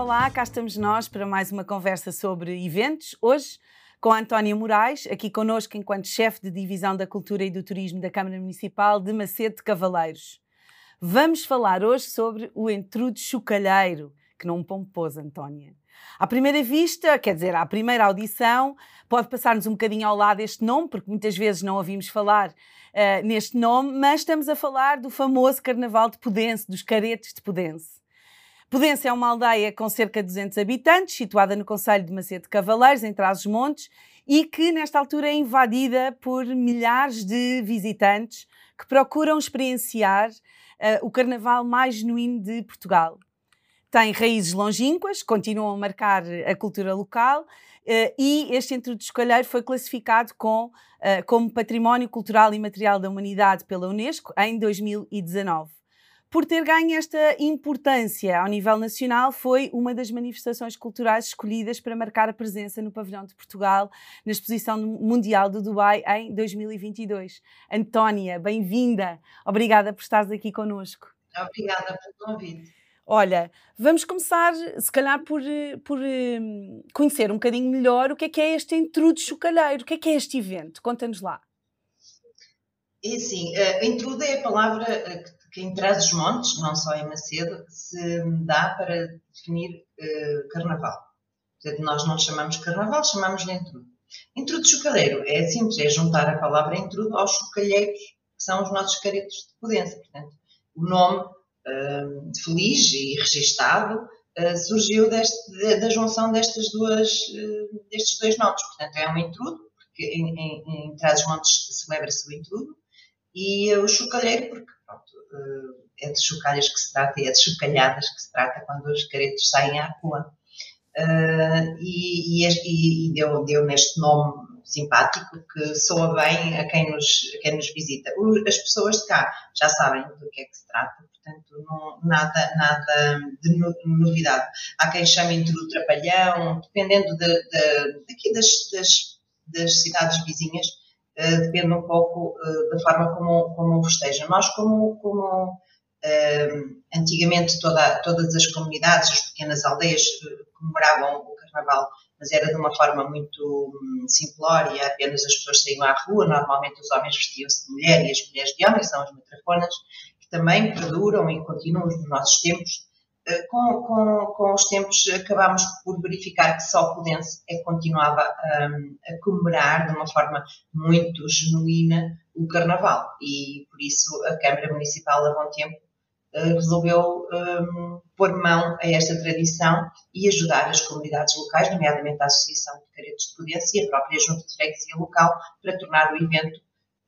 Olá, cá estamos nós para mais uma conversa sobre eventos. Hoje com a Antónia Moraes, aqui connosco enquanto chefe de Divisão da Cultura e do Turismo da Câmara Municipal de Macedo de Cavaleiros. Vamos falar hoje sobre o entrudo chocalheiro, que não pompôs, Antónia. À primeira vista, quer dizer, à primeira audição, pode passar-nos um bocadinho ao lado este nome, porque muitas vezes não ouvimos falar uh, neste nome, mas estamos a falar do famoso Carnaval de Pudense, dos caretes de Pudense. Pudense é uma aldeia com cerca de 200 habitantes, situada no Conselho de Macedo Cavaleiros, em Trás-os-Montes, e que nesta altura é invadida por milhares de visitantes que procuram experienciar uh, o carnaval mais genuíno de Portugal. Tem raízes longínquas, continuam a marcar a cultura local, Uh, e este Entre do Escolheiro foi classificado com, uh, como Património Cultural e Material da Humanidade pela Unesco em 2019 por ter ganho esta importância ao nível nacional, foi uma das manifestações culturais escolhidas para marcar a presença no pavilhão de Portugal na Exposição Mundial do Dubai em 2022. Antónia, bem-vinda. Obrigada por estares aqui connosco. Obrigada pelo convite. Olha, vamos começar, se calhar, por, por um, conhecer um bocadinho melhor o que é que é este Entrudo Chocalheiro, o que é que é este evento? Conta-nos lá. É assim, uh, Entrudo é a palavra que que em Trás-os-Montes, não só em Macedo, se dá para definir uh, carnaval. Portanto, nós não chamamos carnaval, chamamos de entrudo. Entrudo chocalheiro é simples, é juntar a palavra entrudo aos chocalheiros, que são os nossos caretos de Pudense. Portanto, o nome uh, feliz e registado uh, surgiu deste, da junção destas duas, destes dois nomes. Portanto, é um entrudo, porque em, em, em Trás-os-Montes celebra-se o entrudo, e o chocalheiro, porque pronto, é de chocalhas que se trata e é de chocalhadas que se trata quando os caretos saem à rua. Uh, e, e, e deu, deu, neste nome simpático que soa bem a quem nos, a quem nos visita. As pessoas de cá já sabem do que é que se trata, portanto, não, nada, nada de novidade. Há quem chame de trapalhão, dependendo de, de, daqui das, das, das cidades vizinhas, uh, depende um pouco uh, da forma como, como festejam. Nós, como, como uh, antigamente toda, todas as comunidades, as pequenas aldeias comemoravam o carnaval, mas era de uma forma muito um, simplória, apenas as pessoas saíam à rua, normalmente os homens vestiam-se de mulher e as mulheres de homem, são as matrafonas, que também perduram e continuam nos nossos tempos, eh, com, com, com, os tempos acabámos por verificar que só Pudense é continuava um, a comemorar de uma forma muito genuína o Carnaval. E por isso a Câmara Municipal há bom tempo uh, resolveu um, pôr mão a esta tradição e ajudar as comunidades locais, nomeadamente a Associação de Caretos de Pudense e a própria Junta de Freguesia local para tornar o evento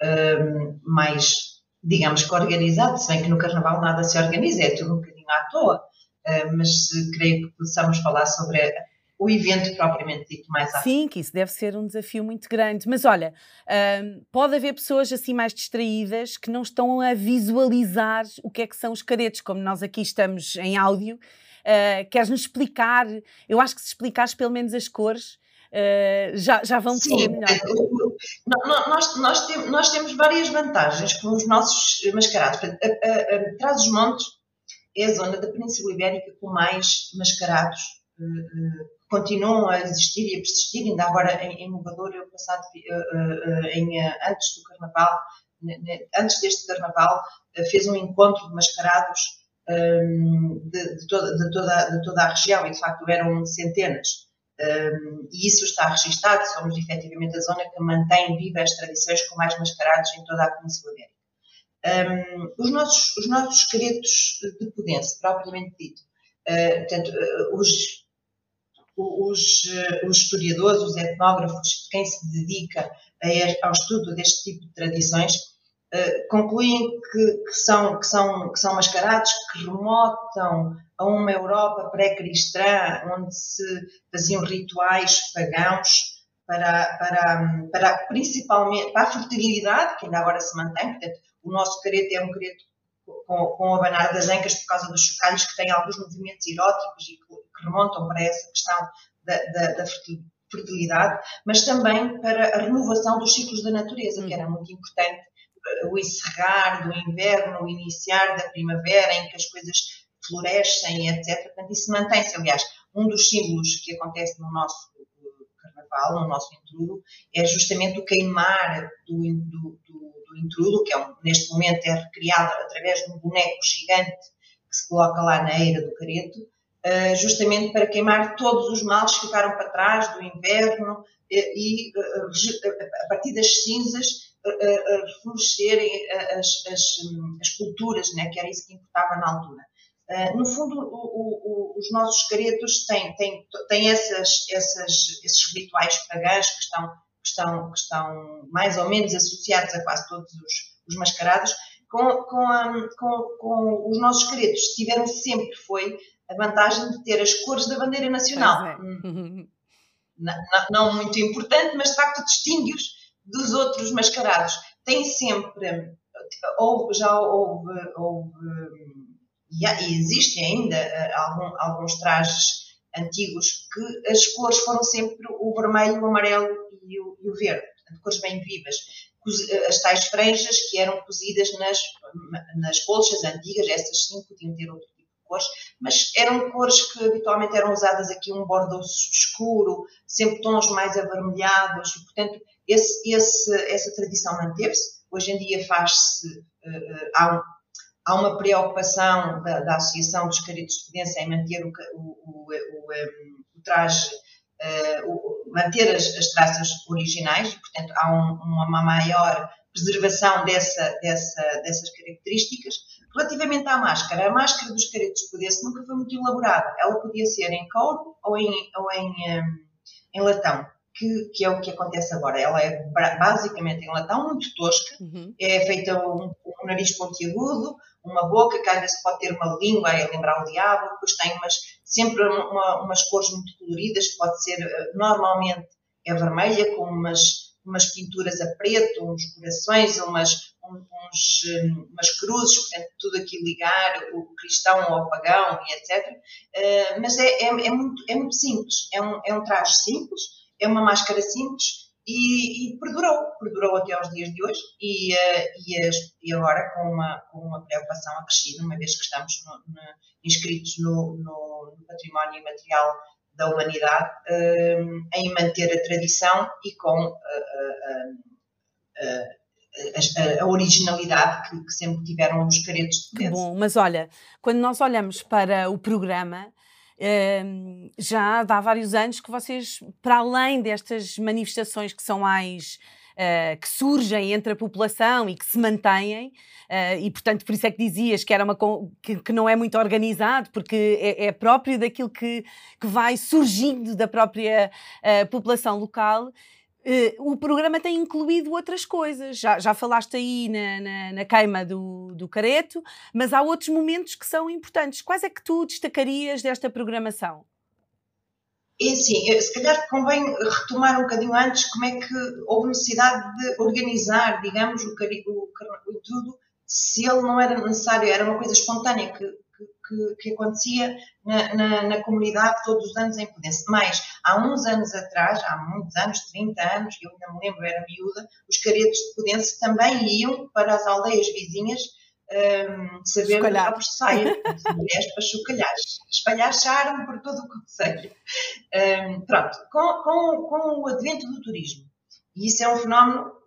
um, mais, digamos que organizado, se bem que no Carnaval nada se organiza, é tudo um bocadinho à toa. eh, mas creio que possamos falar sobre o evento propriamente dito mais à Sim, que isso deve ser um desafio muito grande. Mas olha, pode haver pessoas assim mais distraídas que não estão a visualizar o que é que são os caretos, como nós aqui estamos em áudio. Uh, Queres-nos explicar? Eu acho que se explicares pelo menos as cores, uh, já, já vão perceber melhor. Nós, nós, nós, temos várias vantagens com os nossos mascarados. Traz os montes é a zona da Península Ibérica com mais mascarados uh, continuam a existir e a persistir. Ainda agora em, em Mogador, eu passado uh, em, antes do Carnaval, antes deste Carnaval, fez um encontro de mascarados um, de, de, toda, de, toda, de toda a região e de facto eram centenas. Um, e isso está registado, somos efetivamente a zona que mantém vivas as tradições com mais mascarados em toda a Península Ibérica. Um, os, nossos, os nossos caretos de Pudense, propriamente dito, uh, portanto, uh, os, os, uh, os, historiadores, os etnógrafos, quem se dedica a, ao estudo deste tipo de tradições, concluem que, que, são, que, são, que são mascarados que remotam a uma Europa pré-cristã, onde se faziam rituais pagãos para, para, para principalmente para a fertilidade, que ainda agora se mantém, portanto, o nosso careto é um careto com, com abanar das ancas por causa dos chocalhos que têm alguns movimentos eróticos e que, remontam para essa questão da, da, da, fertilidade, mas também para a renovação dos ciclos da natureza, que era uhum. muito importante, o encerrar do inverno, o iniciar da primavera, em que as coisas florescem, etc. Portanto, isso mantém-se. Aliás, um dos símbolos que acontece no nosso carnaval, no nosso intrudo, é justamente o queimar do, do, do, do intrudo, que é um, neste momento é recriado através de um boneco gigante que se coloca lá na eira do careto, uh, justamente para queimar todos os males que ficaram para trás do inverno e, uh, a partir das cinzas reflorescerem as, as, as, culturas, né, que era isso que importava na altura. Uh, no fundo, o, o, os nossos caretos têm, têm, têm essas, essas, esses rituais pagãs que estão, estão, que estão mais ou menos associados a quase todos os, os mascarados, com, com, a, com, com, os nossos caretos. Tiveram sempre foi a vantagem de ter as cores da bandeira nacional. É. Hum. Não, não, muito importante, mas de facto distingue-os dos outros mascarados. Tem sempre, houve, já houve, houve e, e existem ainda uh, algum, alguns trajes antigos que as cores foram sempre o vermelho, o amarelo e o, e o verde, portanto, cores bem vivas. Eh, as tais franjas que eram cozidas nas, nas colchas antigas, essas sim podiam ter outro tipo de cores, mas eram cores que habitualmente eram usadas aqui, um bordeaux escuro, sempre tons mais avermelhados, e, portanto, esse, esse, essa tradição manteve-se. Hoje em dia faz-se, uh, há um, há uma preocupação da, da Associação dos Caritos de Pedência em manter o, o, o, o traje, uh, manter as, as, traças originais, e, portanto, há um, uma maior preservação dessa, dessa, dessas características. Relativamente à máscara, a máscara dos caretos de Pedência nunca foi muito elaborada. Ela podia ser em couro ou em, ou em, um, em latão. Que, que, é o que acontece agora. Ela é basicamente em latão, muito tosca, uhum. é feita um, um nariz pontiagudo, uma boca que às vezes pode ter uma língua a lembrar o diabo, depois tem umas, sempre uma, umas cores muito coloridas, que pode ser, eh, normalmente é vermelha, com umas, umas pinturas a preto, uns corações, umas, uns, hum, umas cruzes, portanto, tudo aqui ligar o cristão ao pagão e etc. Uh, mas é, é, é, muito, é muito simples, é um, é um traje simples, é uma máscara simples, e, e, perdurou, perdurou até aos dias de hoje e, uh, e, e, agora com uma, com uma preocupação acrescida, uma vez que estamos no, no, inscritos no, no, património imaterial da humanidade, uh, em manter a tradição e com uh, a, a, originalidade que, que, sempre tiveram os caretos de Bom, mas olha, quando nós olhamos para o programa, já há vários anos que vocês, para além destas manifestações que são mais Uh, que surgem entre a população e que se mantêm, uh, e portanto por isso é que dizias que, era uma, que, que não é muito organizado, porque é, é próprio daquilo que, que vai surgindo da própria uh, população local. Uh, o programa tem incluído outras coisas. Já, já falaste aí na, na, na, queima do, do careto, mas há outros momentos que são importantes. Quais é que tu destacarias desta programação? É se calhar convém retomar um bocadinho antes como é que houve necessidade de organizar, digamos, o, o, o tudo, se ele não era necessário, era uma coisa espontânea que que, que acontecia na, na, na, comunidade todos os anos em Pudense. Mas há uns anos atrás, há muitos anos, 30 anos, eu ainda me lembro, era miúda, os caretos de Pudense também iam para as aldeias vizinhas um, saber Escolhar. de saia, mulheres para chocalhar, espalhar charme por todo o conselho. Um, pronto, com, com, com o advento do turismo, e isso é um fenómeno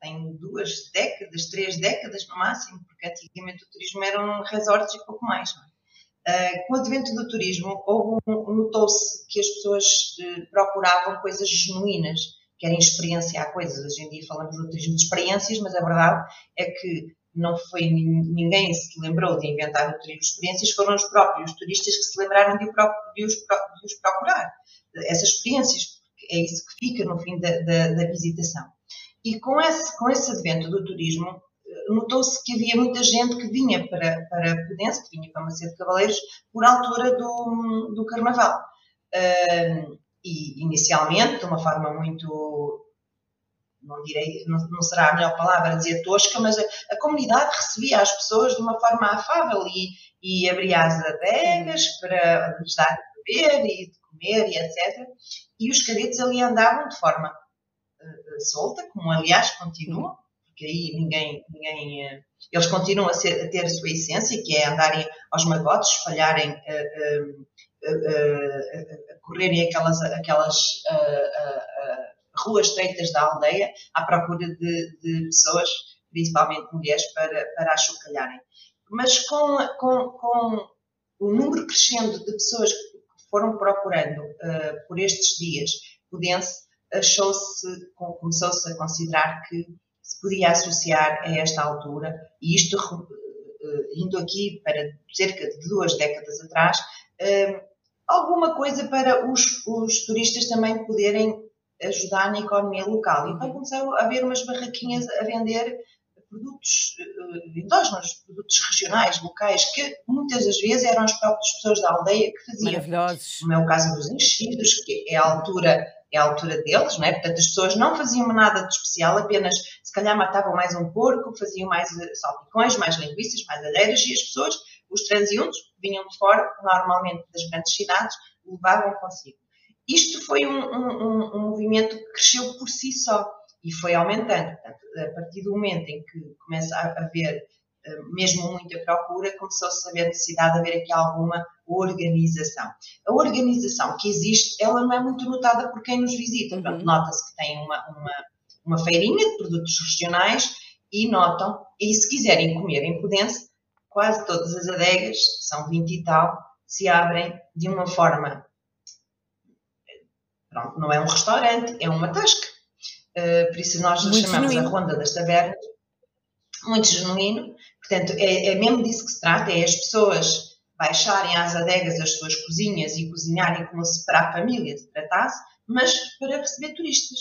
tem duas décadas, três décadas no máximo, porque antigamente o turismo eram resorts e pouco mais. Uh, com o advento do turismo, um, notou-se que as pessoas uh, procuravam coisas genuínas, querem experienciar coisas. Hoje em dia falamos do turismo de experiências, mas a verdade é que não foi ninguém se lembrou de inventar o turismo de experiências, foram os próprios turistas que se lembraram de, os, procurar, essas experiências, é isso que fica no fim da, da, da visitação. E com esse, com esse advento do turismo, eh, notou-se que havia muita gente que vinha para, para Pudense, que vinha para Macedo de Cavaleiros, por altura do, do Carnaval. Uh, e inicialmente, de uma forma muito, não direi, não, não, será a melhor palavra dizer tosca, mas a, a, comunidade recebia as pessoas de uma forma afável e, e abria as adegas para lhes dar de beber e de comer e etc. E os cadetes ali andavam de forma solta, como aliás continuam, porque aí ninguém, ninguém uh, eles continuam a, ser, a, ter a sua essência, que é andarem aos magotes, espalharem a, correrem aquelas, aquelas ruas estreitas da aldeia à procura de, de pessoas, principalmente mulheres, para, para achocalharem. Mas com, com, com o número crescendo de pessoas que foram procurando por estes dias Pudense, achou-se, começou-se a considerar que se podia associar a esta altura, e isto uh, indo aqui para cerca de duas décadas atrás, uh, alguma coisa para os, os turistas também poderem ajudar na economia local. Então começaram a haver umas barraquinhas a vender produtos uh, endógenos, produtos regionais, locais, que muitas das vezes eram as próprias pessoas da aldeia que faziam. Maravilhosos. Como é o caso dos enchidos, que é a altura é a altura deles, não é? Portanto, as pessoas não faziam nada de especial, apenas se calhar matavam mais um porco, faziam mais eh, salpicões, mais linguiças, mais alheiras e as pessoas, os transeuntes, vinham de fora, normalmente das grandes cidades, levavam consigo. Isto foi um, um, um movimento que cresceu por si só e foi aumentando. Portanto, a partir do momento em que começa a haver mesmo muita procura, começou-se a haver necessidade de haver aqui alguma organização. A organização que existe, ela não é muito notada por quem nos visita. Uhum. Nota-se que tem uma, uma, uma, feirinha de produtos regionais e notam, e se quiserem comer em Pudense, quase todas as adegas, são 20 e tal, se abrem de uma forma. Pronto, não é um restaurante, é uma tasca. Uh, por isso nós muito chamamos a Ronda das Tabernas, muito genuíno. Portanto, é, é mesmo disso que se trata, é as pessoas baixarem às adegas as suas cozinhas e cozinharem como se para a família se tratasse, mas para receber turistas.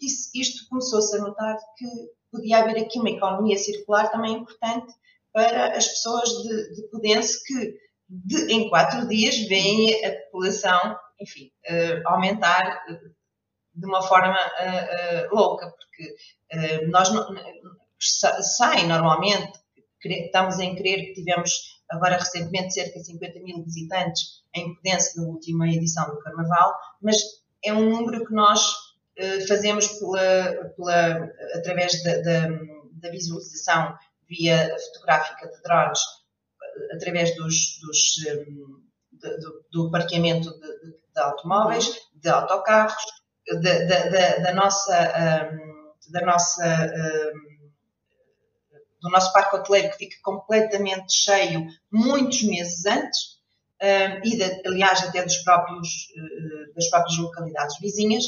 Disse, isto começou-se a notar que podia haver aqui uma economia circular também importante para as pessoas de, de Pudense que de, em quatro dias veem a população, enfim, uh, aumentar uh, de uma forma uh, louca, porque nós não, saem normalmente, estamos em crer que tivemos agora recentemente cerca de 50 mil visitantes em Pudense na última edição do Carnaval, mas é um número que nós fazemos pela, pela, através da, da, da visualização via fotográfica de drones através dos, dos de, do, do, parqueamento de, de, automóveis, de autocarros, da nossa, um, da nossa do nosso parque hoteleiro que fica completamente cheio muitos meses antes e, de, aliás, até dos próprios, uh, das próprias localidades vizinhas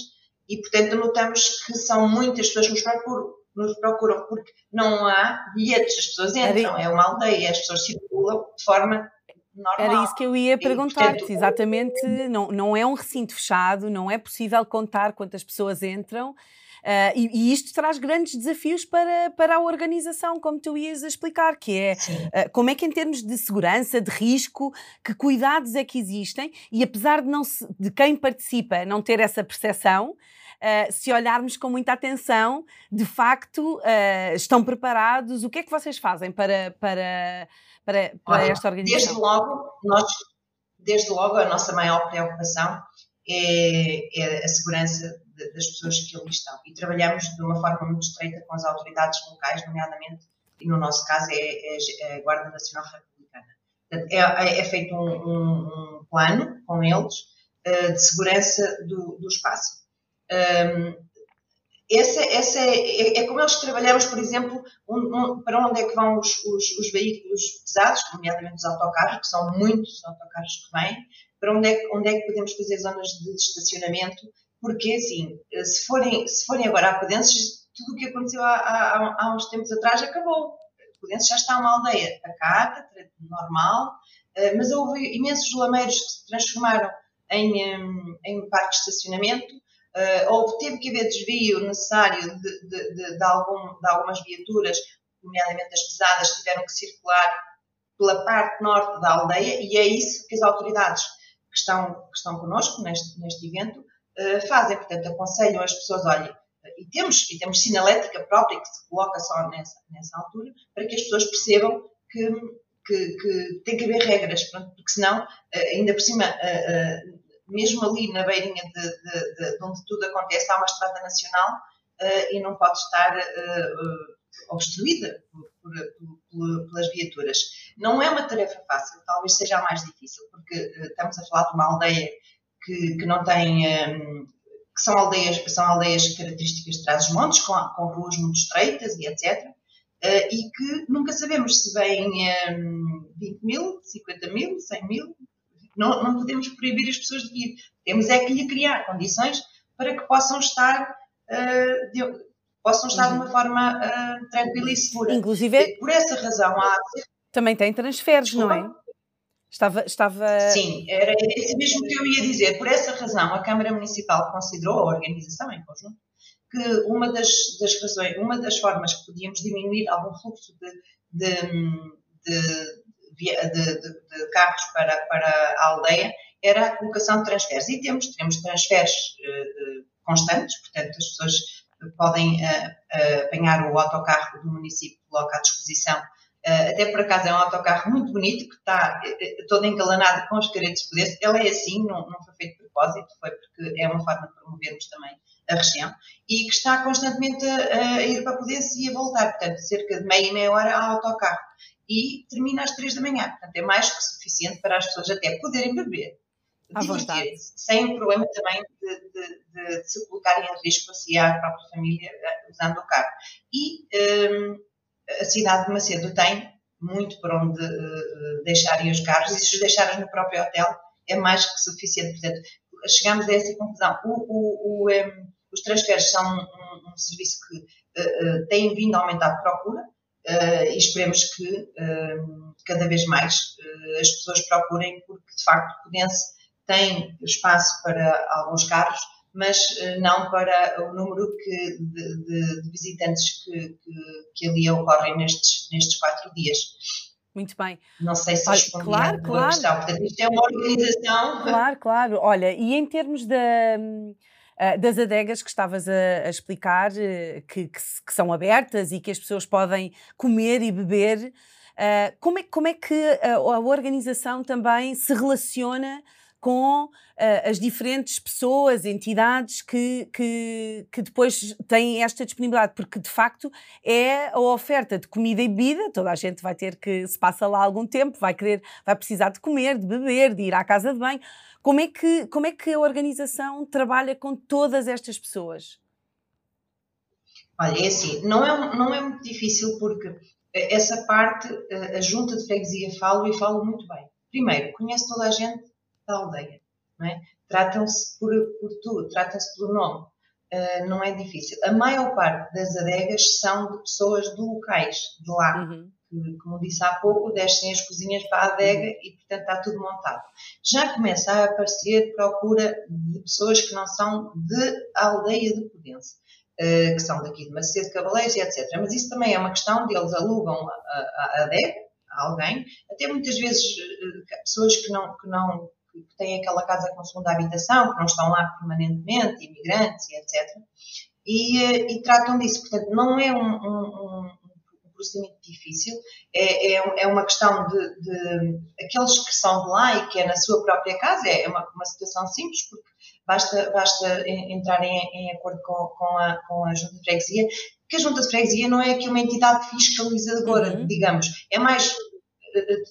e, portanto, notamos que são muitas pessoas que nos procuram nos procuram porque não há bilhetes, as pessoas entram, é uma aldeia, as pessoas circulam de forma normal. Era isso que eu ia perguntar-te, exatamente, não, não é um recinto fechado, não é possível contar quantas pessoas entram. Uh, e, e, isto traz grandes desafios para, para a organização, como tu ias explicar, que é uh, como é que em termos de segurança, de risco, que cuidados é que existem, e apesar de, não se, de quem participa não ter essa percepção, uh, se olharmos com muita atenção, de facto, uh, estão preparados? O que é que vocês fazem para, para, para, para Olha, esta organização? Desde logo, nós, desde logo, a nossa maior preocupação é, é a segurança das pessoas que ali estão. E trabalhamos de uma forma muito estreita com as autoridades locais, nomeadamente, e no nosso caso é, é, é a Guarda Nacional Republicana. Portanto, é, é, feito um, um, um, plano com eles uh, de segurança do, do espaço. Um, essa, essa é, é, é, como nós trabalhamos, por exemplo, um, um, para onde é que vão os, os, os, veículos pesados, nomeadamente os autocarros, que são muitos autocarros que vêm, para onde é, onde é que podemos fazer zonas de estacionamento, porque assim, se forem, se forem agora a Pudenses, tudo o que aconteceu há, há, há uns tempos atrás acabou. Pudenses já está uma aldeia pacata, normal, eh, mas houve imensos lameiros que se transformaram em, em parques de estacionamento, uh, houve, teve que haver desvio necessário de, de, de, de, algum, de algumas viaturas, nomeadamente as pesadas, tiveram que circular pela parte norte da aldeia e é isso que as autoridades que estão, que estão connosco neste, neste evento uh, fazem. Portanto, aconselham as pessoas, olhem, e temos, e temos sinalética própria que se coloca só nessa, nessa altura, para que as pessoas percebam que, que, que tem que haver regras, porque senão, uh, ainda por cima, uh, mesmo ali na beirinha de, de, de, de onde tudo acontece, há uma estrada nacional e não pode estar obstruída por, por, pelas viaturas. Não é uma tarefa fácil, talvez seja a mais difícil, porque estamos a falar de uma aldeia que, que não tem. Um, que são aldeias, são aldeias características de trás-os-montes, com, com ruas muito estreitas e etc. Uh, eh, e que nunca sabemos se vêm um, 20 mil, 50 mil, 100 mil. Não, não podemos proibir as pessoas de vir. Temos é que lhe criar condições para que possam estar uh, de, possam estar uhum. de uma forma uh, tranquila e segura. Inclusive, por essa razão há também tem transferes, não é? Estava, estava... Sim, era isso mesmo que eu ia dizer. Por essa razão, a Câmara Municipal considerou, a organização em conjunto, que uma das, das razões, uma das formas que podíamos diminuir algum fluxo de, de, de, de carros para, para a aldeia era a colocação de transferes. E temos, temos transferes uh, constantes, portanto, as pessoas podem uh, uh, apanhar o autocarro do município coloca à disposição até por acaso é um autocarro muito bonito que está uh, todo engalanado com os caretos pedestres. Ele é assim, não, não foi feito de propósito, foi porque é uma forma de promovermos também a região e que está constantemente a, a ir para Pudense e a voltar, portanto, cerca de meia e meia hora ao autocarro. E termina às três da manhã, portanto, é mais que suficiente para as pessoas até poderem beber, divertirem-se, sem o problema também de, de, de, se colocarem em risco a si e a própria família usando o carro. E. Um, a cidade de Macedo tem muito por onde uh, deixarem os carros e se os deixarem no próprio hotel é mais que suficiente. Portanto, chegamos a essa conclusão. O, o, o, um, eh, os transferes são um, um serviço que uh, uh, tem vindo a aumentar a procura e esperemos que cada vez mais as pessoas procurem, porque de facto Pudense tem espaço para alguns carros mas eh, não para o número que, de, de, de, visitantes que, que, que, ali ocorrem nestes, nestes quatro dias. Muito bem. Não sei se respondi claro, claro. questão. Portanto, isto é uma organização. Claro, claro. Olha, e em termos da eh, das adegas que estavas a, a explicar, eh, que, que, que, são abertas e que as pessoas podem comer e beber, como, é, como é que a, a organização também se relaciona com uh, as diferentes pessoas, entidades que, que, que, depois têm esta disponibilidade, porque de facto é a oferta de comida e bebida, toda a gente vai ter que, se passa lá algum tempo, vai querer, vai precisar de comer, de beber, de ir à casa de banho. Como é que, como é que a organização trabalha com todas estas pessoas? Olha, é assim, não é, não é muito difícil porque essa parte a junta de freguesia falo e falo muito bem. Primeiro, conhece toda a gente da aldeia. É? Tratam-se por, por tu, tratam-se pelo nome. Uh, não é difícil. A maior parte das adegas são de pessoas de locais, de lá. Uhum. Que, como disse há pouco, descem as cozinhas para a adega uhum. e, portanto, está tudo montado. Já começa a aparecer procura de pessoas que não são de aldeia de Pudense. Uh, que são daqui de Macedo, Cavaleiros e etc. Mas isso também é uma questão de eles alugam a, a, a adega a alguém, até muitas vezes uh, pessoas que não, que não que têm aquela casa com segunda habitação, que não estão lá permanentemente, imigrantes e etc. E, eh, e tratam disso. Portanto, não é um, um, um procedimento difícil, é, é, é uma questão de, de, aqueles que são de lá e que é na sua própria casa, é uma, uma situação simples, porque basta, basta entrar em, em acordo com, com, a, com a Junta de Freguesia, que a Junta de Freguesia não é aqui uma entidade fiscalizadora, uhum. digamos, é mais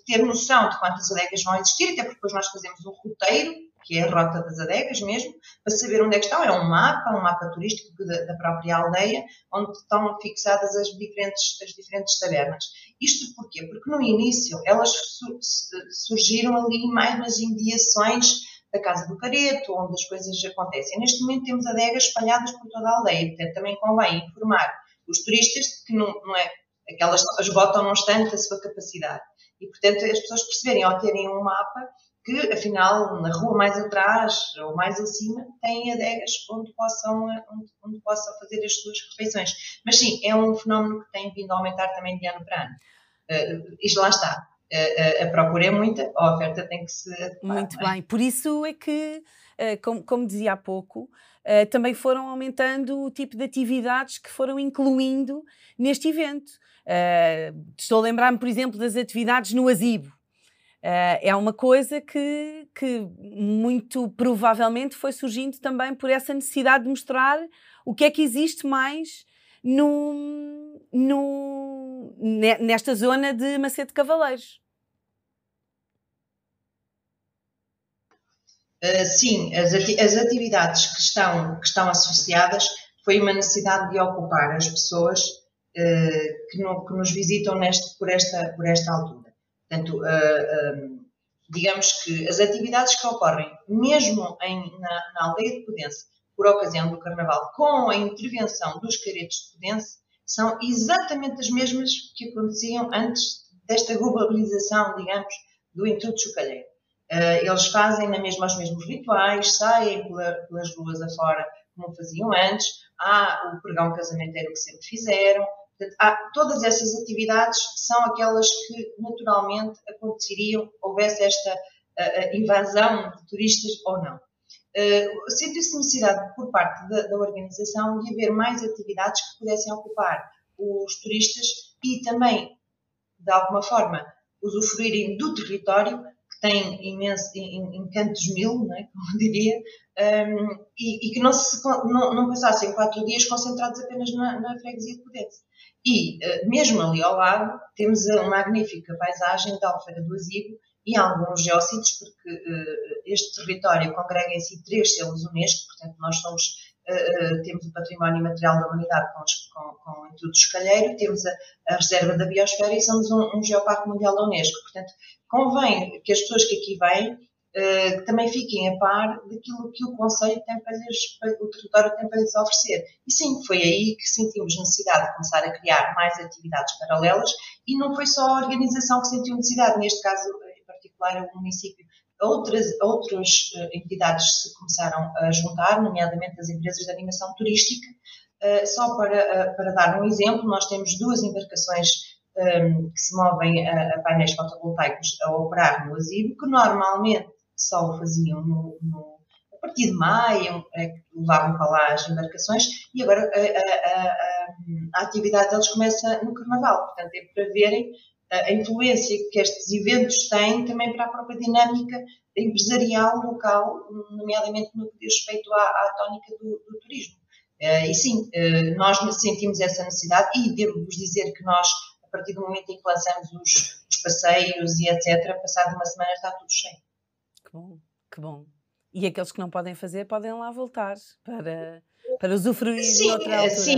ter noção de quantas adegas vão existir, até porque depois nós fazemos um roteiro, que é a rota das adegas mesmo, para saber onde é que estão. É um mapa, um mapa turístico da, própria aldeia, onde estão fixadas as diferentes, as diferentes tabernas. Isto porquê? Porque no início elas surgiram ali mais nas imediações da Casa do Careto, onde as coisas acontecem. Neste momento temos adegas espalhadas por toda a aldeia, portanto também convém informar os turistas que não, não é aquelas esgotam não obstante a sua capacidade. E, portanto, as pessoas perceberem ao terem um mapa que, afinal, na rua mais atrás ou mais acima, têm adegas onde possam, onde, onde possam fazer as suas refeições. Mas sim, é um fenómeno que tem vindo a aumentar também de ano para ano. Uh, isto lá está. Uh, a procura é muita, a oferta tem que se. Adequar, Muito é? bem. Por isso é que, uh, como, como, dizia há pouco, também foram aumentando o tipo de atividades que foram incluindo neste evento. Uh, estou a lembrar-me, por exemplo, das atividades no Asibo. Uh, é uma coisa que, que muito provavelmente foi surgindo também por essa necessidade de mostrar o que é que existe mais no, no, nesta zona de Macedo Cavaleiros. Uh, sim, as, ati as, atividades que estão, que estão associadas foi uma necessidade de ocupar as pessoas uh, que, no, que, nos visitam neste, por, esta, por esta altura. Portanto, uh, digamos que as atividades que ocorrem, mesmo em, na, na, aldeia de Pudense, por ocasião do Carnaval, com a intervenção dos caretos de Pudense, são exatamente as mesmas que aconteciam antes desta globalização, digamos, do Intuito Chocalheiro. Uh, eles fazem na mesma os mesmos rituais, saem pela, pelas ruas afora como faziam antes, há o pregão casamenteiro que sempre fizeram. Há, todas essas atividades são aquelas que naturalmente aconteceriam, houvesse esta uh, invasão de turistas ou não. Uh, Sentiu-se necessidade por parte da, da organização de haver mais atividades que pudessem ocupar os turistas e também, de alguma forma, usufruírem do território que tem imenso, encantos mil, né, como diria, um, e, e, que não, se, não, não passassem quatro dias concentrados apenas na, na freguesia de Podense. E, uh, mesmo ali ao lado, temos a magnífica paisagem da Alfeira do Azigo e alguns geossítios, porque uh, este território congrega em si três selos Unesco, portanto, nós somos Uh, temos o património material da humanidade com, com, com o Intuito Escalheiro, temos a, a, reserva da biosfera e somos um, um geoparque mundial da Unesco. Portanto, convém que as pessoas que aqui vêm uh, também fiquem a par daquilo que o Conselho tem para lhes, o território tem para lhes oferecer. E sim, foi aí que sentimos necessidade de começar a criar mais atividades paralelas e não foi só a organização que sentiu necessidade, neste caso particular o município. Outras, outras uh, entidades se começaram a juntar, nomeadamente as empresas de animação turística. Uh, só para, para dar um exemplo, nós temos duas embarcações que se movem a, a, painéis fotovoltaicos a operar no Asibo, que normalmente só o faziam no, no, a partir de maio, é, levavam para lá as embarcações, e agora a, a, a, atividade deles começa no Carnaval. Portanto, é para verem a influência que estes eventos têm também para a própria dinâmica empresarial local, nomeadamente no que diz respeito à, à tónica do, do turismo. Uh, e sim, uh, nós sentimos essa necessidade e devo-vos dizer que nós a partir do momento em que lançamos os, os passeios e etc., passado uma semana está tudo cheio. Que bom, que bom. E aqueles que não podem fazer podem lá voltar para, para usufruir sim, noutra altura. Sim,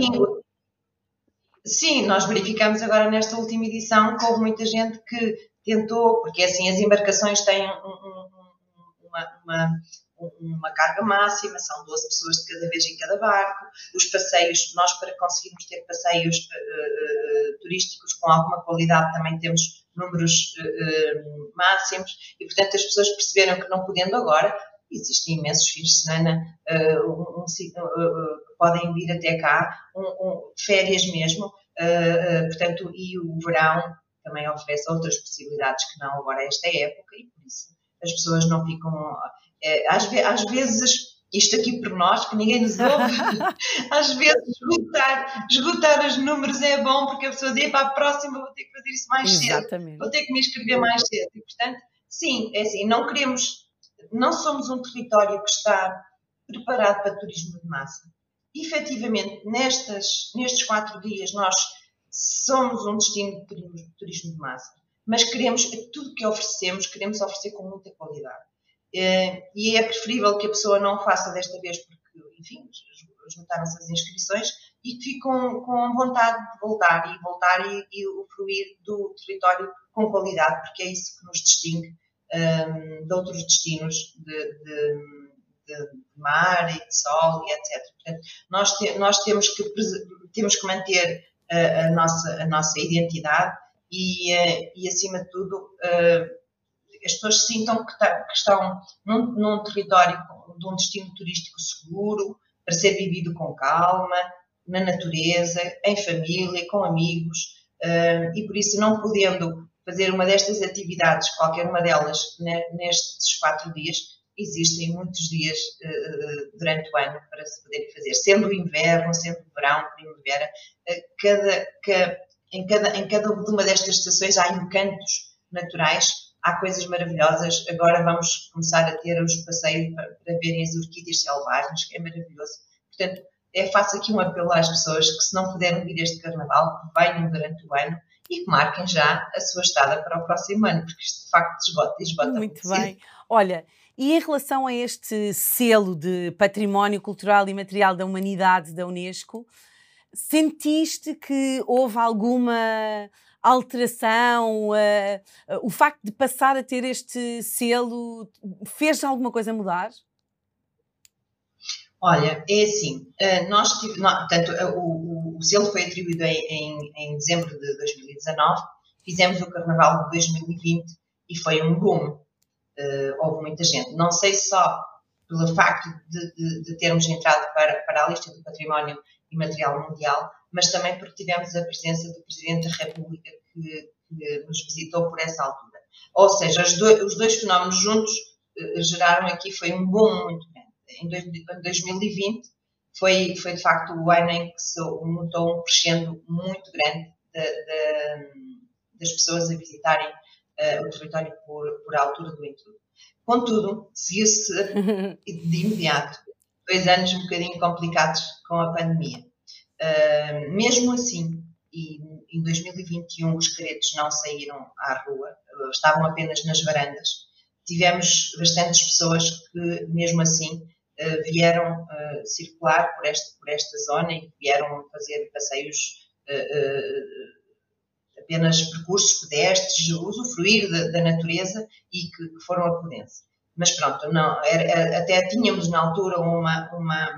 sim, nós verificamos agora nesta última edição que houve muita gente que tentou, porque assim as embarcações têm um, um, uma, uma uma carga máxima, são 12 pessoas de cada vez em cada barco. Os passeios, nós para conseguirmos ter passeios uh, turísticos com alguma qualidade também temos números uh, máximos e, portanto, as pessoas perceberam que não podendo agora, existem imensos fins de semana um, um, que podem vir até cá, um, férias mesmo, portanto, e o verão também oferece outras possibilidades que não agora esta época e por isso as pessoas não ficam é, às, às vezes isto aqui por nós, que ninguém nos ouve, às vezes esgotar, esgotar os números é bom porque a pessoa diz para a próxima vou ter que fazer isso mais Exatamente. cedo, vou ter que me inscrever mais cedo. E, portanto, sim, é assim, não queremos, não somos um território que está preparado para turismo de massa. Efetivamente, nestas, nestes quatro dias, nós somos um destino de turismo de massa, mas queremos, tudo que oferecemos, queremos oferecer com muita qualidade. Eh, e é preferível que a pessoa não faça desta vez porque, enfim, juntaram-se as inscrições e que ficam com vontade de voltar e voltar e, e fruir do território com qualidade, porque é isso que nos distingue um, de outros destinos de, de, de, mar e de sol e etc. Portanto, nós, te, nós temos, que, temos que manter a, a, nossa, a nossa identidade e, eh, e acima de tudo, uh, as pessoas sintam que, tá, que estão num, num, território de um destino turístico seguro, para ser vivido com calma, na natureza, em família, com amigos, uh, e por isso não podendo fazer uma destas atividades, qualquer uma delas, nestes quatro dias, existem muitos dias uh, durante o ano para se poder fazer, sendo inverno, sendo verão, primavera, uh, cada, ca, em, cada, em cada uma destas estações há encantos naturais há coisas maravilhosas. Agora vamos começar a ter os passeios para, para verem as orquídeas selvagens, que é maravilhoso. Portanto, é, faço aqui um apelo às pessoas que se não puderem vir este carnaval, venham durante o ano e que marquem já a sua estada para o próximo ano, porque isto de facto esgota, esgota muito, muito bem. Olha, e em relação a este selo de património cultural e material da humanidade da Unesco, sentiste que houve alguma alteração? Uh, uh, o facto de passar a ter este selo fez alguma coisa mudar? Olha, é assim, uh, nós, portanto, o, o, selo foi atribuído em, em, em, dezembro de 2019, fizemos o Carnaval de 2020 e foi um boom. houve muita gente. Não sei só pelo facto de, de, de termos entrado para, para a lista do património imaterial mundial, mas também porque tivemos a presença do Presidente da República que, que nos visitou por essa altura. Ou seja, os dois, os dois fenómenos juntos geraram aqui, foi um boom muito grande. Em, dois, em 2020 foi, foi de facto o ano em que se notou um crescendo muito grande de, de, das pessoas a visitarem uh, o território por, por altura do entulho. Contudo, seguiu-se de imediato dois anos um bocadinho complicados com a pandemia. Uh, mesmo assim, e em 2021 os caretos não saíram à rua, estavam apenas nas varandas. Tivemos bastantes pessoas que, mesmo assim, vieram uh, circular por, este, por, esta zona e vieram fazer passeios apenas percursos pedestres, usufruir da, da natureza e que, que foram a Pudense. Mas pronto, não, era, até tínhamos na altura uma, uma,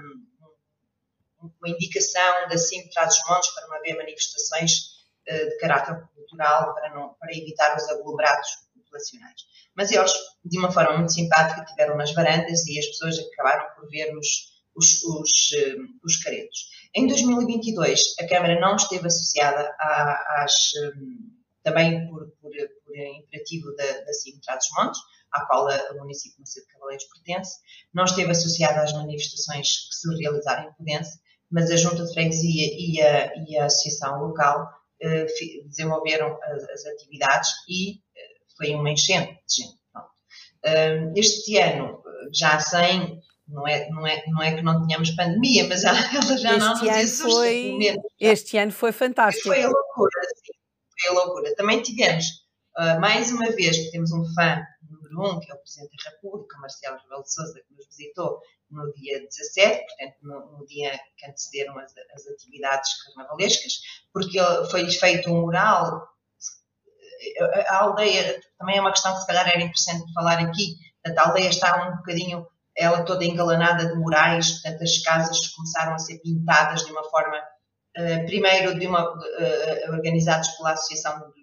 uma indicação da Traz os Montes para não haver manifestações de caráter cultural, para, não, para evitar os aglomerados populacionais. Mas eles, de uma forma muito simpática, tiveram umas varandas e as pessoas acabaram por ver os, os, os, uh, os caretos. Em 2022, a Câmara não esteve associada às, um, também por, por, por imperativo da, da CIM Traz os Montes, à qual o município de Macedo de Cavaleiros pertence, não esteve associada às manifestações que se realizaram em Pudense, mas a Junta de Freguesia e a, e a Associação Local eh, desenvolveram as, as, atividades e eh, foi uma enchente de gente. Este ano, já sem, não é, não, é, não é que não tínhamos pandemia, mas ela já este não nos foi, Este ano foi fantástico. Foi a loucura, sim, foi a loucura. Também tivemos, uh, mais uma vez, temos um fã número um, que é o Presidente da República, Marcelo Rebelo de Sousa, que nos visitou no dia 17, portanto, no, no dia que antecederam as, as, atividades carnavalescas, porque foi feito um mural. A aldeia, também é uma questão que se calhar era interessante falar aqui, portanto, a aldeia está um bocadinho, ela toda engalanada de murais, portanto, as casas começaram a ser pintadas de uma forma, uh, primeiro de uma, uh, organizados pela Associação do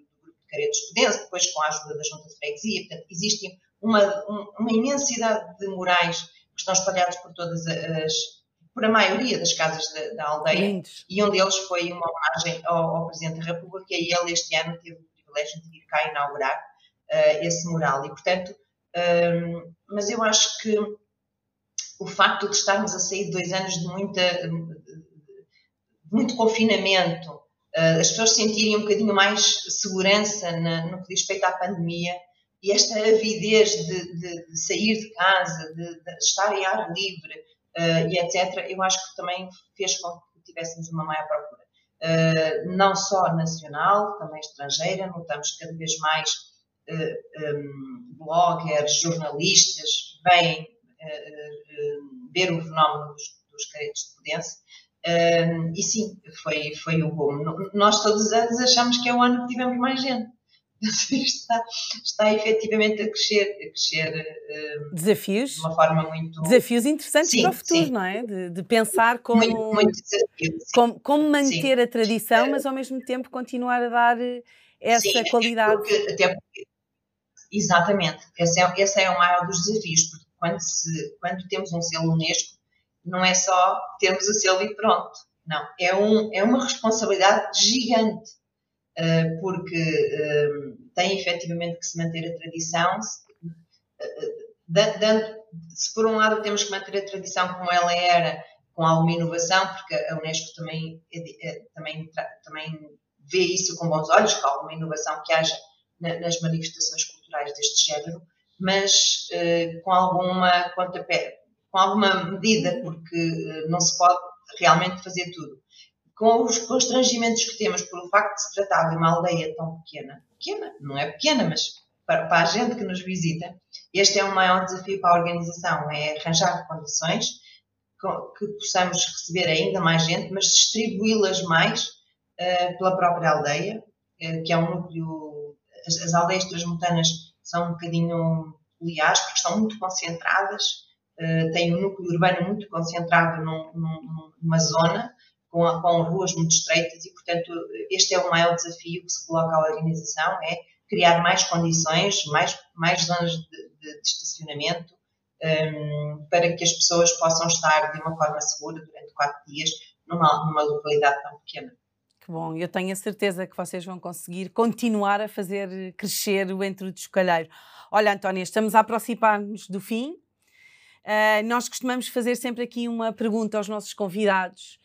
Caretos Estudense, depois com a ajuda da Junta de Freguesia. Portanto, existe uma, uma imensidade de murais que estão espalhados por todas as, por a maioria das casas da, da aldeia, Lindos. e um deles foi uma homenagem ao, ao, Presidente da República, e ele este ano teve privilégio de vir cá inaugurar uh, esse mural. E, portanto, um, mas eu acho que o facto de estarmos a sair de dois anos de muita de muito confinamento, uh, as pessoas sentirem um bocadinho mais segurança na, no que diz respeito à pandemia, e esta avidez de, de, de sair de casa, de, de, estar em ar livre uh, e etc., eu acho que também fez com que tivéssemos uma maior procura. Uh, não só nacional, também estrangeira, notamos cada vez mais eh, um, bloggers, jornalistas vêm ver o fenómeno dos, dos caretos de Pudense. e sim, foi, foi o boom. Nós todos os anos achamos que é o ano que tivemos mais gente está, está efetivamente a crescer, a crescer uh, desafios de uma forma muito desafios interessantes sim, para o futuro, sim. não é? De, de pensar como muito, muito desafio, como, como, manter sim. a tradição, mas ao mesmo tempo continuar a dar eh, essa qualidade. Porque, até porque, exatamente, esse é, esse é o maior dos desafios, porque quando, se, quando temos um selo Unesco, não é só termos o selo e pronto. Não, é, um, é uma responsabilidade gigante eh, porque eh, tem efetivamente que se manter a tradição. Eh, se por um lado temos que manter a tradição como ela era, com alguma inovação, porque a Unesco também, também, também vê isso com bons olhos, com alguma inovação que haja nas manifestações culturais deste género, mas com alguma com alguma medida, porque não se pode realmente fazer tudo com os constrangimentos que temos por o facto de se tratar de uma aldeia tão pequena, pequena, não é pequena, mas para, para a gente que nos visita, este é o maior desafio para a organização, é arranjar condições que possamos receber ainda mais gente, mas distribuí-las mais uh, pela própria aldeia, uh, que é um núcleo. As, as, aldeias transmontanas são um bocadinho peculiares porque estão muito concentradas, uh, têm um núcleo urbano muito concentrado num, num, numa zona, com, com, ruas muito estreitas, e portanto, este é o maior desafio que se coloca à organização: é criar mais condições, mais, mais zonas de, de, de estacionamento um, para que as pessoas possam estar de uma forma segura durante quatro dias numa, numa localidade tão pequena. Que bom, eu tenho a certeza que vocês vão conseguir continuar a fazer crescer o Entre o Descalheiro. Olha, Antónia, estamos a aproximar-nos do fim. Uh, nós costumamos fazer sempre aqui uma pergunta aos nossos convidados,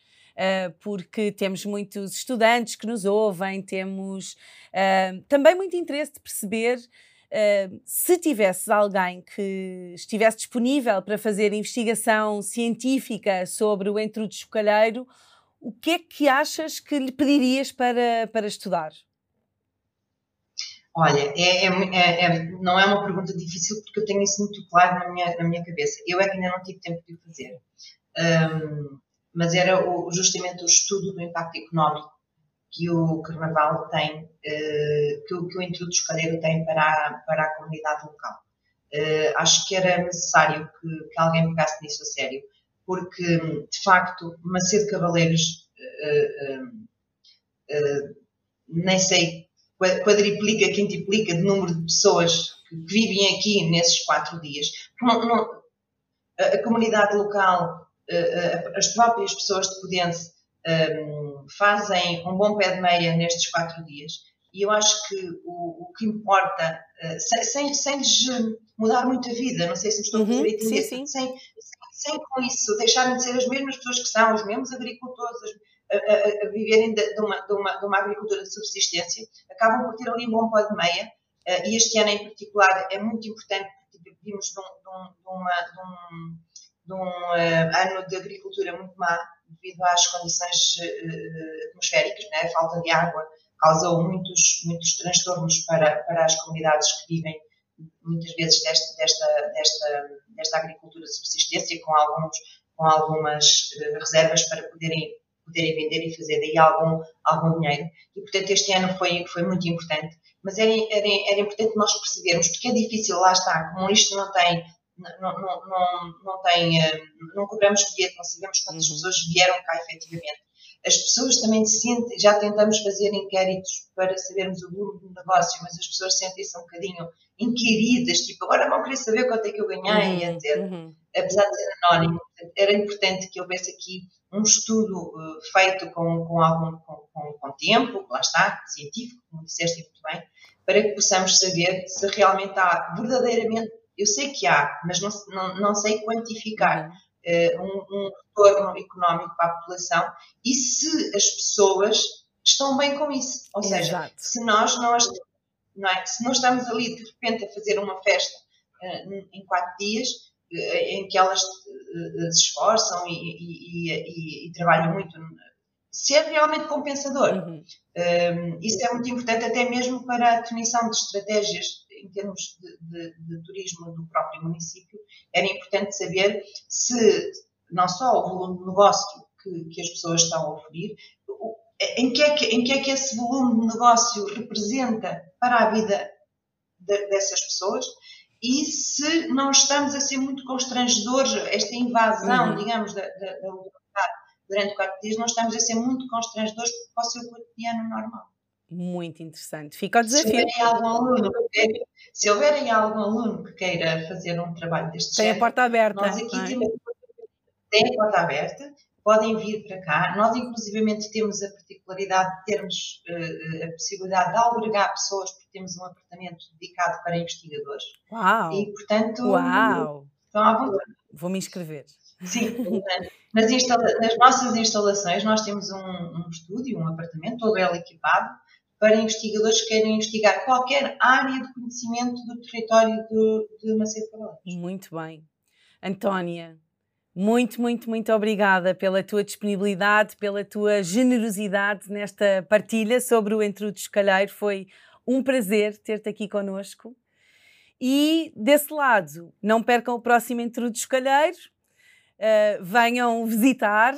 porque temos muitos estudantes que nos ouvem, temos uh, também muito interesse de perceber se tivesses alguém que estivesse disponível para fazer investigação científica sobre o entrudo chocalheiro, o que é que achas que lhe pedirias para, para estudar? Olha, é, é, é, não é uma pergunta difícil porque eu tenho isso muito claro na minha, na minha cabeça. Eu é que ainda não tive tempo de o fazer. Um, mas era o, justamente o estudo do impacto económico que o Carnaval tem, eh, que o, que o Intrudo tem para a, para a comunidade local. Eh, acho que era necessário que, que alguém pegasse nisso a sério, porque, de facto, Macedo Cavaleiros, eh, nem sei, quadriplica, quintiplica de número de pessoas que vivem aqui nesses quatro dias. A, comunidade local, as próprias pessoas de Pudense, um, fazem um bom pé de meia nestes quatro dias. E eu acho que o, o que importa, uh, sem, sem, sem mudar muito a vida, não sei se me estou a fazer uhum, entender, sim, sim. Sem, sem com isso deixarem de ser as mesmas pessoas que são, os mesmos agricultores, a, a, a viverem de, de, uma, de, uma, de uma agricultura de subsistência, acabam por ter ali um bom pé de meia. E este ano em particular é muito importante, porque vimos de um, de uma, de um, de um uh, ano de agricultura muito má, devido às condições uh, atmosféricas, né? a falta de água causou muitos, muitos transtornos para, para as comunidades que vivem muitas vezes desta, desta, desta, desta agricultura de subsistência, com, alguns, com algumas uh, reservas para poderem, poderem vender e fazer daí algum, algum dinheiro. E, portanto, este ano foi, foi muito importante. Mas era, era, era importante nós percebermos, porque é difícil, lá está, como isto não tem não, não, não, não tem, eh, não cobramos bilhete, não sabemos quantas uhum. pessoas vieram cá efetivamente. As pessoas também se sentem, já tentamos fazer inquéritos para sabermos o volume do negócio, mas as pessoas sentem-se um bocadinho inquiridas, tipo, agora vão querer saber quanto é que eu ganhei, uhum. etc. Uhum. Apesar de ser anónimo, era importante que houvesse aqui um estudo uh, feito com, com algum com, com, com, tempo, lá está, científico, como disseste muito bem, para que possamos saber se realmente há verdadeiramente eu sei que há, mas não, não, não sei quantificar uh, um, um, retorno económico para a população e se as pessoas estão bem com isso. Ou Exato. seja, se nós não, não, é? se não estamos ali de repente a fazer uma festa uh, em quatro dias, uh, em que elas se esforçam e, e, e, e, trabalham muito, se é realmente compensador. Uhum. isso é muito importante até mesmo para a definição de estratégias em termos de, de, de, turismo do próprio município, era importante saber se não só o volume de negócio que, que as pessoas estão a oferir, em que, é que, em que é que esse volume de negócio representa para a vida de, dessas pessoas e se não estamos a ser muito constrangedores, esta invasão, uhum. digamos, da, da, da durante quatro dias, não estamos a ser muito constrangedores para o seu cotidiano normal. Muito interessante. Fica o desafio. Se houver algum aluno que queira, se algum aluno que queira fazer um trabalho deste Tem género, a porta aberta. Nós aqui é? temos, tem a porta aberta, podem vir para cá. Nós, inclusivamente, temos a particularidade de termos uh, a possibilidade de albergar pessoas, porque temos um apartamento dedicado para investigadores. Uau! E, portanto, Uau. estão à vontade. Vou me inscrever. Sim, nas, nas, nossas instalações nós temos um, um estúdio, um apartamento todo ele equipado para investigadores que queiram investigar qualquer área de conhecimento do território do, de Macedo Cavaleiros. Muito bem. Antónia, Muito, muito, muito obrigada pela tua disponibilidade, pela tua generosidade nesta partilha sobre o Entrudos Calheiro. Foi um prazer ter-te aqui connosco. E desse lado, não percam o próximo Entrudos Calheiro, uh, venham visitar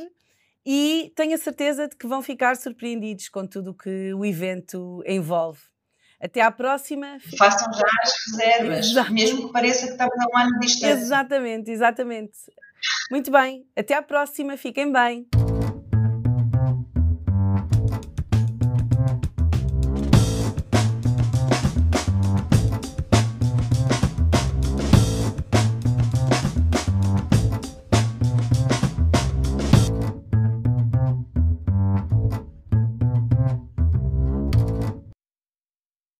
e tenho a certeza de que vão ficar surpreendidos com tudo o que o evento envolve. Até à próxima. Façam já as reservas, Exato. mesmo que pareça que estamos a um ano de distância. Exatamente, exatamente. Muito bem, até à próxima, fiquem bem.